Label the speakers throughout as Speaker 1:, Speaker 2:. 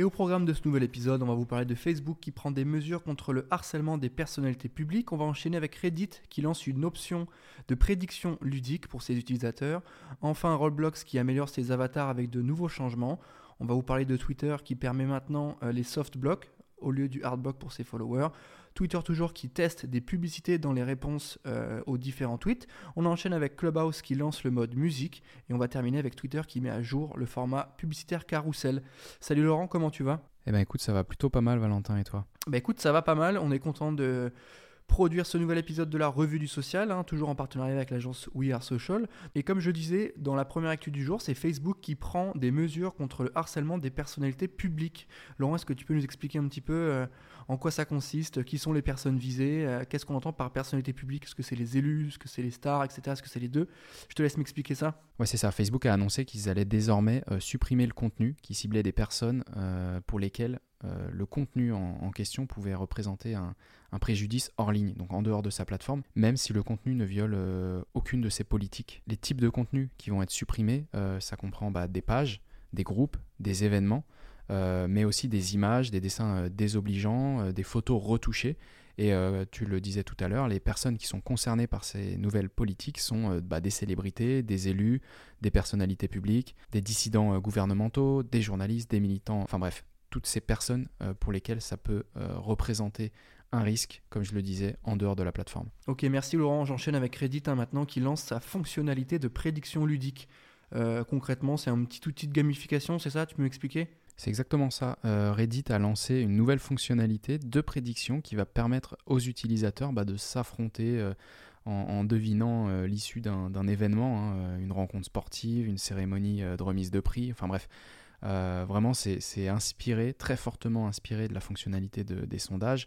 Speaker 1: et au programme de ce nouvel épisode, on va vous parler de Facebook qui prend des mesures contre le harcèlement des personnalités publiques. On va enchaîner avec Reddit qui lance une option de prédiction ludique pour ses utilisateurs. Enfin, Roblox qui améliore ses avatars avec de nouveaux changements. On va vous parler de Twitter qui permet maintenant euh, les soft blocks au lieu du hard block pour ses followers. Twitter toujours qui teste des publicités dans les réponses euh, aux différents tweets. On enchaîne avec Clubhouse qui lance le mode musique et on va terminer avec Twitter qui met à jour le format publicitaire carousel. Salut Laurent, comment tu vas?
Speaker 2: Eh ben écoute, ça va plutôt pas mal Valentin et toi?
Speaker 1: Bah écoute, ça va pas mal, on est content de produire ce nouvel épisode de la revue du social, hein, toujours en partenariat avec l'agence We Are Social. Et comme je disais, dans la première actu du jour, c'est Facebook qui prend des mesures contre le harcèlement des personnalités publiques. Laurent, est-ce que tu peux nous expliquer un petit peu euh, en quoi ça consiste, qui sont les personnes visées, euh, qu'est-ce qu'on entend par personnalité publique, est-ce que c'est les élus, est-ce que c'est les stars, etc. Est-ce que c'est les deux? Je te laisse m'expliquer ça.
Speaker 2: Ouais, c'est ça. Facebook a annoncé qu'ils allaient désormais euh, supprimer le contenu qui ciblait des personnes pour lesquelles le contenu en, question pouvait représenter un, préjudice hors ligne, donc en dehors de sa plateforme, même si le contenu ne viole euh, aucune de ses politiques. Les types de contenus qui vont être supprimés, euh, ça comprend bah, des pages, des groupes, des événements, euh, mais aussi des images, des dessins désobligeants, des photos retouchées. Et tu le disais tout à l'heure, les personnes qui sont concernées par ces nouvelles politiques sont bah, des célébrités, des élus, des personnalités publiques, des dissidents gouvernementaux, des journalistes, des militants, enfin bref, toutes ces personnes pour lesquelles ça peut représenter un risque, comme je le disais, en dehors de la plateforme.
Speaker 1: Ok, merci Laurent. J'enchaîne avec Reddit hein, maintenant qui lance sa fonctionnalité de prédiction ludique. Euh, concrètement, c'est un petit outil de gamification, c'est ça? Tu peux m'expliquer?
Speaker 2: C'est exactement ça. Euh, Reddit a lancé une nouvelle fonctionnalité de prédiction qui va permettre aux utilisateurs bah, de s'affronter euh, en, devinant l'issue d'un événement, hein, une rencontre sportive, une cérémonie de remise de prix, enfin bref. Vraiment, c'est inspiré, très fortement inspiré de la fonctionnalité des sondages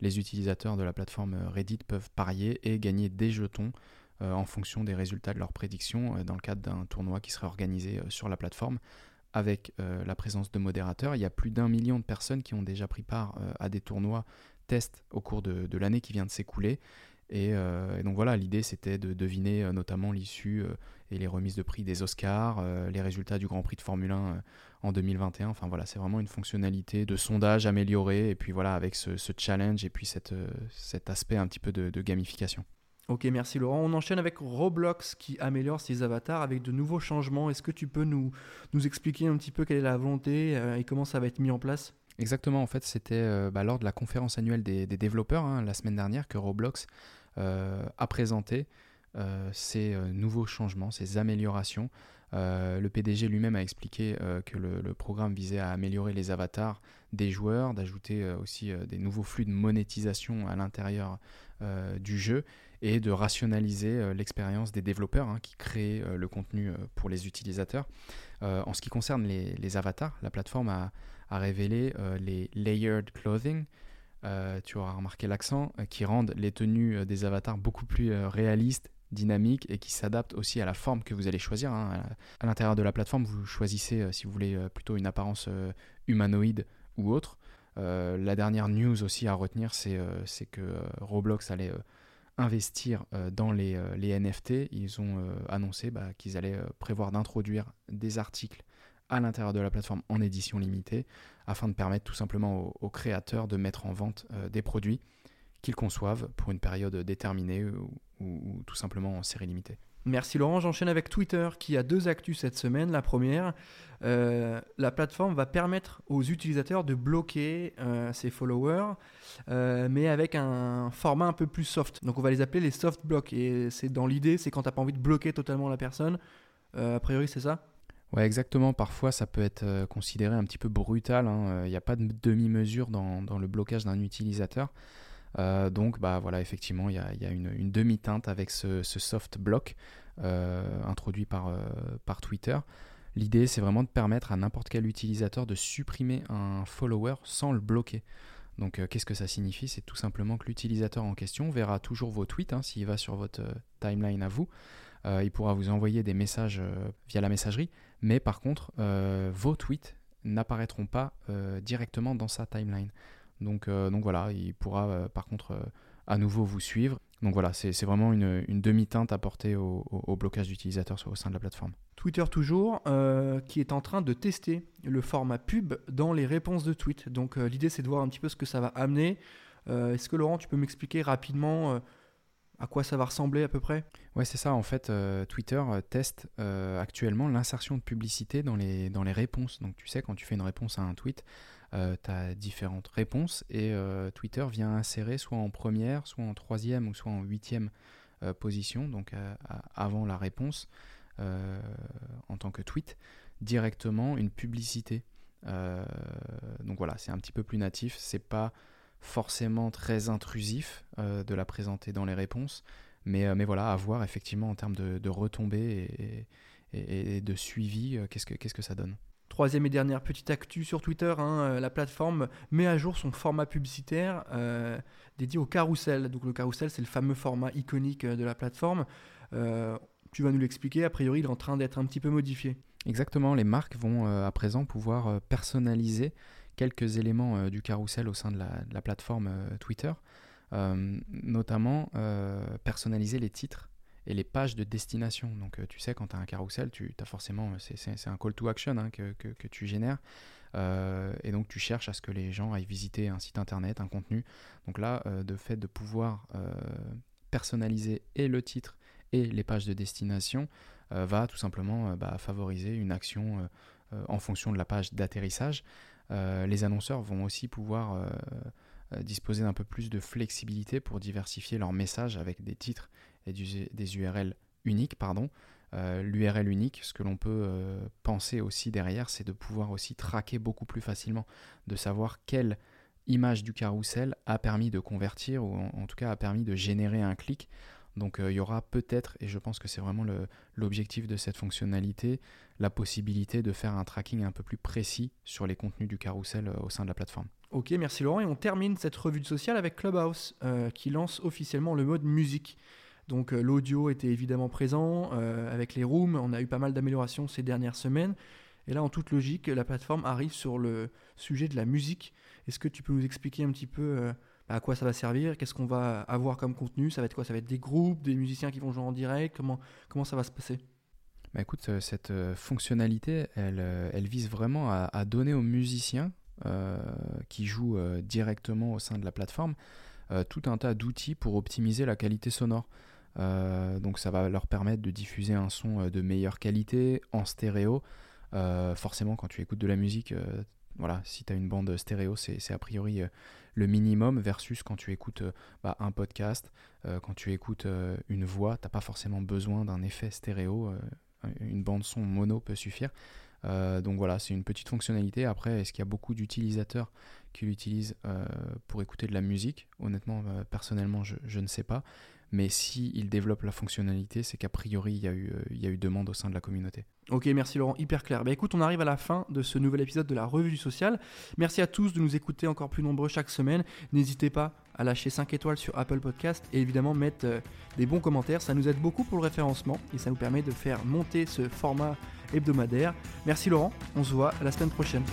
Speaker 2: les utilisateurs de la plateforme euh, Reddit peuvent parier et gagner des jetons euh, en fonction des résultats de leurs prédictions euh, dans le cadre d'un tournoi qui serait organisé sur la plateforme avec la présence de modérateurs. Il y a plus d'un million de personnes qui ont déjà pris part à des tournois tests au cours de, l'année qui vient de s'écouler. Et, donc voilà, l'idée c'était de deviner notamment l'issue et les remises de prix des Oscars, les résultats du Grand Prix de Formule 1 en 2021. Enfin voilà, c'est vraiment une fonctionnalité de sondage améliorée et puis voilà, avec ce, challenge et puis cette, euh, cet aspect un petit peu de, gamification.
Speaker 1: Ok, merci Laurent. On enchaîne avec Roblox qui améliore ses avatars avec de nouveaux changements. Est-ce que tu peux nous, nous expliquer un petit peu quelle est la volonté euh, et comment ça va être mis en place?
Speaker 2: Exactement, en fait, c'était euh, bah, lors de la conférence annuelle des, développeurs hein, la semaine dernière que Roblox a présenté ces nouveaux changements, ces améliorations euh, le PDG lui-même a expliqué euh, que le, programme visait à améliorer les avatars des joueurs, d'ajouter euh, aussi des nouveaux flux de monétisation à l'intérieur du jeu et de rationaliser l'expérience des développeurs hein, qui créent le contenu pour les utilisateurs. en ce qui concerne les, avatars, la plateforme a révélé les layered clothing, tu auras remarqué l'accent, qui rendent les tenues des avatars beaucoup plus réalistes dynamique et qui s'adapte aussi à la forme que vous allez choisir. Hein. À l'intérieur de la plateforme, vous choisissez euh, si vous voulez euh, plutôt une apparence euh, humanoïde ou autre. la dernière news aussi à retenir, c'est que Roblox allait investir dans les, les, NFT. Ils ont annoncé bah, qu'ils allaient prévoir d'introduire des articles à l'intérieur de la plateforme en édition limitée afin de permettre tout simplement aux, créateurs de mettre en vente des produits qu'ils conçoivent pour une période déterminée ou, tout simplement en série limitée.
Speaker 1: Merci Laurent, j'enchaîne avec Twitter qui a deux actus cette semaine. La première, euh, la plateforme va permettre aux utilisateurs de bloquer euh, ses followers, euh, mais avec un format un peu plus soft. Donc on va les appeler les soft blocks. Et c'est dans l'idée, c'est quand tu n'as pas envie de bloquer totalement la personne. a priori, c'est ça?
Speaker 2: Exactement. Parfois, ça peut être considéré un petit peu brutal. Hein. Il n'y a pas de demi-mesure dans, le blocage d'un utilisateur. Euh, donc bah voilà, effectivement, il y a, une, demi-teinte avec ce, soft block euh, introduit par, euh, par Twitter. L'idée, c'est vraiment de permettre à n'importe quel utilisateur de supprimer un follower sans le bloquer. Donc qu'est-ce que ça signifie? C'est tout simplement que l'utilisateur en question verra toujours vos tweets hein, s'il va sur votre timeline à vous. Il pourra vous envoyer des messages via la messagerie, mais par contre, vos tweets n'apparaîtront pas directement dans sa timeline. Donc, donc voilà, il pourra par contre à nouveau vous suivre. Donc voilà, c'est vraiment une, demi-teinte apportée au, blocage d'utilisateurs au sein de la plateforme.
Speaker 1: Twitter toujours, euh, qui est en train de tester le format pub dans les réponses de tweets. Donc euh, l'idée c'est de voir un petit peu ce que ça va amener. Euh, est-ce que Laurent, tu peux m'expliquer rapidement à quoi ça va ressembler à peu près?
Speaker 2: Ouais, c'est ça. En fait, Twitter teste actuellement l'insertion de publicité dans les, dans les réponses. Donc tu sais, quand tu fais une réponse à un tweet, euh, tu as différentes réponses et euh, Twitter vient insérer soit en première, soit en troisième ou soit en huitième euh, position, donc avant la réponse en tant que tweet, directement une publicité. donc voilà, c'est un petit peu plus natif, c'est pas forcément très intrusif de la présenter dans les réponses, mais, mais voilà, à voir effectivement en termes de, retombées et, de suivi, qu'est-ce que, qu'est-ce que ça donne?
Speaker 1: Troisième et dernière petite actu sur Twitter, hein, euh, la plateforme met à jour son format publicitaire euh, dédié au carrousel. Donc le carrousel, c'est le fameux format iconique euh, de la plateforme. tu vas nous l'expliquer, a priori, il est en train d'être un petit peu modifié.
Speaker 2: Exactement, les marques vont à présent pouvoir personnaliser quelques éléments du carrousel au sein de la plateforme Twitter, notamment personnaliser les titres et les pages de destination. Donc euh, tu sais, quand tu as un carrousel, tu as forcément, euh, c'est un call to action hein, que, tu génères. Euh, et donc tu cherches à ce que les gens aillent visiter un site internet, un contenu. Donc là, de fait de pouvoir personnaliser et le titre et les pages de destination, va tout simplement bah, favoriser une action en fonction de la page d'atterrissage. Les annonceurs vont aussi pouvoir disposer d'un peu plus de flexibilité pour diversifier leurs messages avec des titres et des URL uniques. Euh, L'URL unique, ce que l'on peut euh, penser aussi derrière, c'est de pouvoir aussi traquer beaucoup plus facilement, de savoir quelle image du carrousel a permis de convertir ou en, tout cas a permis de générer un clic. Donc euh, il y aura peut-être, et je pense que c'est vraiment l'objectif de cette fonctionnalité, la possibilité de faire un tracking un peu plus précis sur les contenus du carrousel au sein de la plateforme.
Speaker 1: Ok, merci Laurent. Et on termine cette revue de social avec Clubhouse, qui lance officiellement le mode musique. Donc euh, l'audio était évidemment présent. Euh, avec les rooms, on a eu pas mal d'améliorations ces dernières semaines. Et là, en toute logique, la plateforme arrive sur le sujet de la musique. Est-ce que tu peux nous expliquer un petit peu euh, à quoi ça va servir Qu'est-ce qu'on va avoir comme contenu Ça va être quoi? Ça va être des groupes, des musiciens qui vont jouer en direct Comment, ça va se passer?
Speaker 2: Bah écoute, cette fonctionnalité, elle, elle vise vraiment à, donner aux musiciens qui jouent directement au sein de la plateforme tout un tas d'outils pour optimiser la qualité sonore. Euh, donc ça va leur permettre de diffuser un son euh, de meilleure qualité en stéréo. Euh, forcément, quand tu écoutes de la musique, voilà, si tu as une bande stéréo, c'est a priori le minimum versus quand tu écoutes bah, un podcast, quand tu écoutes une voix, t'as pas forcément besoin d'un effet stéréo. une bande son mono peut suffire. donc voilà, c'est une petite fonctionnalité. Après, est-ce qu'il y a beaucoup d'utilisateurs qui l'utilisent pour écouter de la musique? Honnêtement, personnellement, je, ne sais pas. Mais s'il il développe la fonctionnalité, c'est qu'a priori, il y, a eu, euh, il y a eu demande au sein de la communauté.
Speaker 1: Ok, merci Laurent, hyper clair. Bah écoute, on arrive à la fin de ce nouvel épisode de la Revue du Social. Merci à tous de nous écouter encore plus nombreux chaque semaine. N'hésitez pas à lâcher 5 étoiles sur Apple Podcast et évidemment mettre euh, des bons commentaires. Ça nous aide beaucoup pour le référencement et ça nous permet de faire monter ce format hebdomadaire. Merci Laurent, on se voit la semaine prochaine.